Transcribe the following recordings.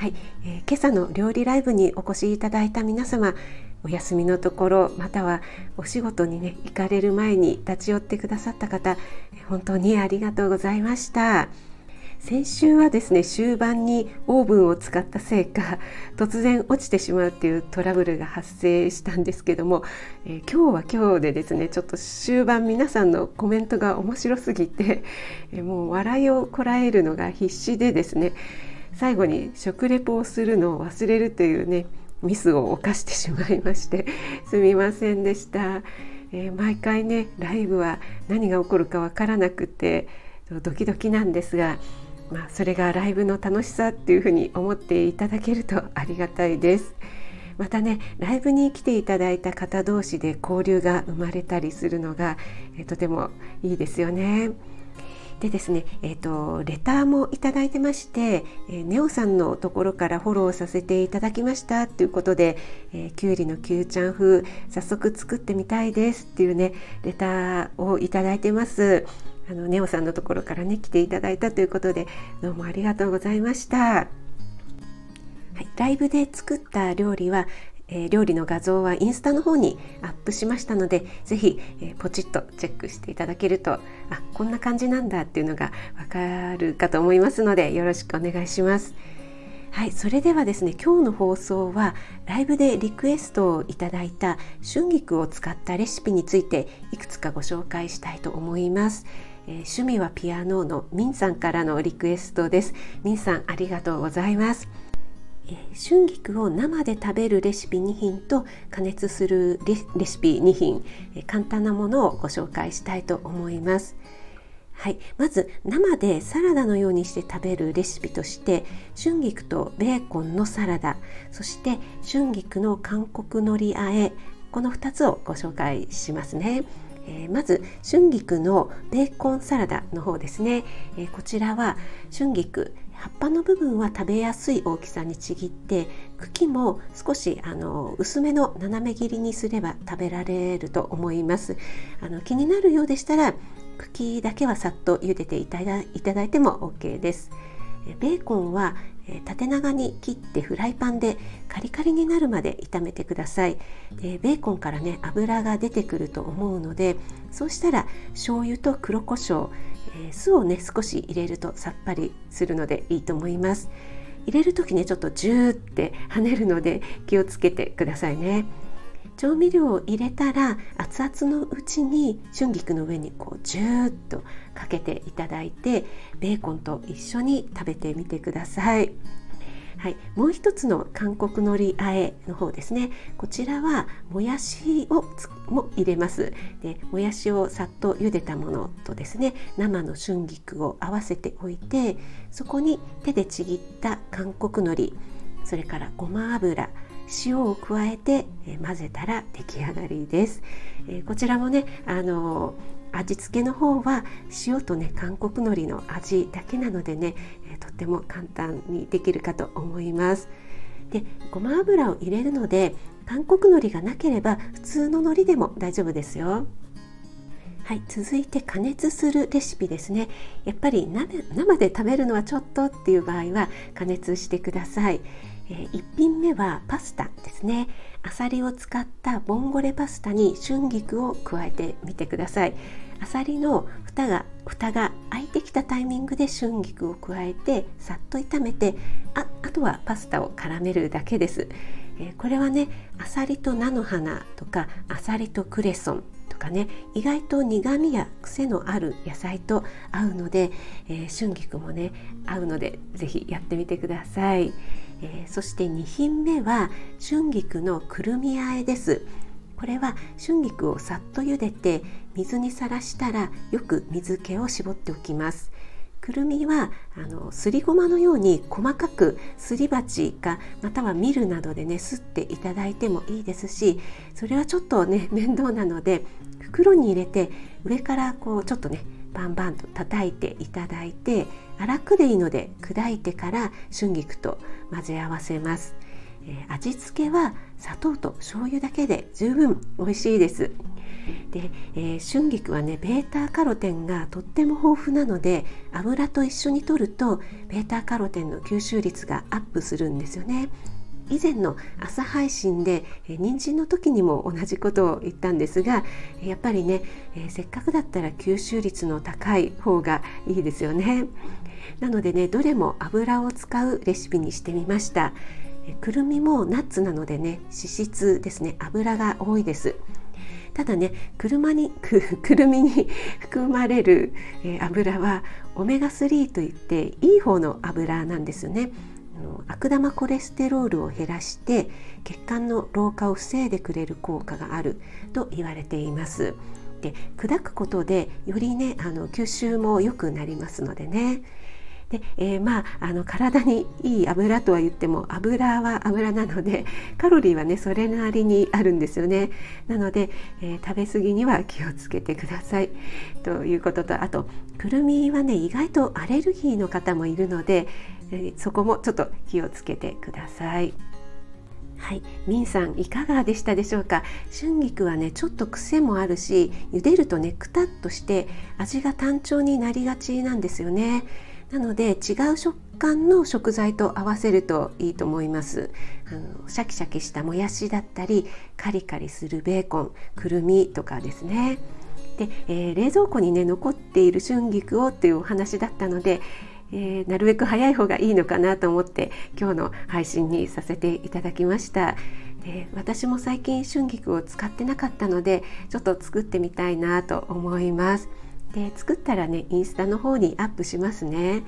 はい、えー、今朝の料理ライブにお越しいただいた皆様お休みのところまたはお仕事にね行かれる前に立ち寄ってくださった方本当にありがとうございました。先週はですね終盤にオーブンを使ったせいか 突然落ちてしまうっていうトラブルが発生したんですけども、えー、今日は今日でですねちょっと終盤皆さんのコメントが面白すぎて、えー、もう笑いをこらえるのが必死でですね最後に食レポをするのを忘れるというねミスを犯してしまいまして すみませんでした、えー、毎回ねライブは何が起こるかわからなくてドキドキなんですが、まあ、それがライブの楽しさっていうふうに思っていただけるとありがたいですまたねライブに来ていただいた方同士で交流が生まれたりするのが、えー、とてもいいですよね。でですね、えーと、レターもいただいてまして、えー、ネオさんのところからフォローさせていただきましたということで、えー、きゅうりのきゅうちゃん風早速作ってみたいですっていうねレターをいただいてます。あのネオさんのところからね来ていただいたということでどうもありがとうございました。はい、ライブで作った料理は、えー、料理の画像はインスタの方にアップしましたので是非、えー、ポチッとチェックしていただけるとあこんな感じなんだっていうのがわかるかと思いますのでよろしくお願いします。はい、それではですね今日の放送はライブでリクエストをいただいた春菊を使ったレシピについていくつかご紹介したいと思います。えー、趣味はピアノのミンさんからのリクエストです。ミンさんありがとうございます。春菊を生で食べるレシピ2品と加熱するレシピ2品簡単なものをご紹介したいと思います。はい、まず生でサラダのようにして食べるレシピとして春菊とベーコンのサラダそして春菊の韓国のりあえこの2つをご紹介しますね。えー、まず春菊のベーコンサラダの方ですね、えー、こちらは春菊葉っぱの部分は食べやすい大きさにちぎって茎も少しあの薄めの斜め切りにすれば食べられると思います。あの気になるようでしたら茎だけはさっと茹でていただいただいても OK です。ベーコンは縦長に切ってフライパンでカリカリになるまで炒めてください。でベーコンからね油が出てくると思うのでそうしたら醤油と黒胡椒、えー、酢をね少し入れるとさっぱりするのでいいと思います入れる時ねちょっとジューって跳ねるので気をつけてくださいね調味料を入れたら熱々のうちに春菊の上にこうジューッとかけていただいてベーコンと一緒に食べてみてください。はい、もう一つの韓国のりあえの方ですね。こちらはもやしをも入れます。でもやしをさっと茹でたものとですね生の春菊を合わせておいてそこに手でちぎった韓国のりそれからごま油塩を加えて、混ぜたら出来上がりです、えこちらもねあの味付けの方は塩とね韓国海苔の味だけなのでね、えとっても簡単にできるかと思います。でごま油を入れるので韓国海苔がなければ普通の海苔でも大丈夫ですよ。はい、続いて加熱するレシピですね。やっぱり生で食べるのはちょっとっていう場合は加熱してください。え1品目はパスタですね。あさりを使ったボンゴレパスタに春菊を加えてみてください。あさりの蓋が蓋が開いてきたタイミングで春菊を加えてさっと炒めてああとはパスタを絡めるだけです、えこれはねあさりと菜の花とかあさりとクレソンとかね意外と苦味や癖のある野菜と合うので、えー、春菊もね合うので是非やってみてください。えー、そして2品目は春菊のくるみあえです。これは春菊をさっと茹でて水にさらしたらよく水気を絞っておきます。くるみはあのすりごまのように細かくすり鉢かまたはミルなどでねすっていただいてもいいですしそれはちょっとね 面倒なので袋に入れて上からこうちょっとねバンバンと叩いていただいて粗くでいいので砕いてから春菊と混ぜ合わせます、えー、味付けは砂糖と醤油だけで十分美味しいです。で、えー、春菊はねベータカロテンがとっても豊富なので油と一緒に摂るとベータカロテンの吸収率がアップするんですよね。以前の朝配信で、えー、人参の時にも同じことを言ったんですがやっぱりね、えー、せっかくだったら吸収率の高い方がいいですよね。なのでねどれも油を使うレシピにしてみました。くるみもナッツなのでね脂質ですね。油が多いです。ただね車にく くるみに 含まれる、えー、油はオメガ3といっていい方の油なんですよね。悪玉コレステロールを減らして血管の老化を防いでくれる効果があると言われています。で砕くことでよりねあの吸収も良くなりますのでね。で、えー、まああの体にいい油とは言っても油は油なのでカロリーはねそれなりにあるんですよね。なので、えー、食べ過ぎには気をつけてください。ということとあとくるみはね意外とアレルギーの方もいるので、えー、そこもちょっと気をつけてください。はい、ミンさんいかがでしたでしょうか？春菊はねちょっと癖もあるし茹でるとねくたっとして味が単調になりがちなんですよね。なので違う食感の食材と合わせるといいと思います。あのシャキシャキしたもやしだったりカリカリするベーコンくるみとかですね。で、えー、冷蔵庫にね残っている春菊をっていうお話だったのでえー、なるべく早い方がいいのかなと思って今日の配信にさせていただきました。で私も最近春菊を使ってなかったのでちょっと作ってみたいなと思います。で作ったらねインスタの方にアップしますね。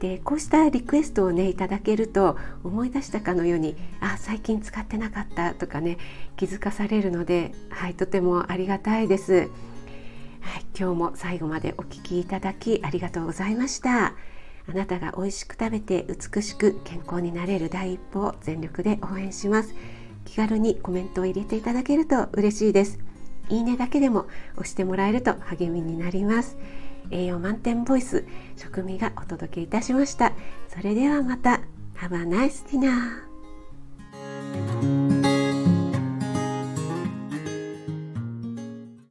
でこうしたリクエストをねいただけると思い出したかのようにあ最近使ってなかったとかね気づかされるのではいとてもありがたいです、はい、今日も最後までお聴きいただきありがとうございました。あなたが美味しく食べて美しく健康になれる第一歩を全力で応援します。気軽にコメントを入れていただけると嬉しいです。いいねだけでも押してもらえると励みになります。栄養満点ボイス食味がお届けいたしました。それではまた。Have a nice dinner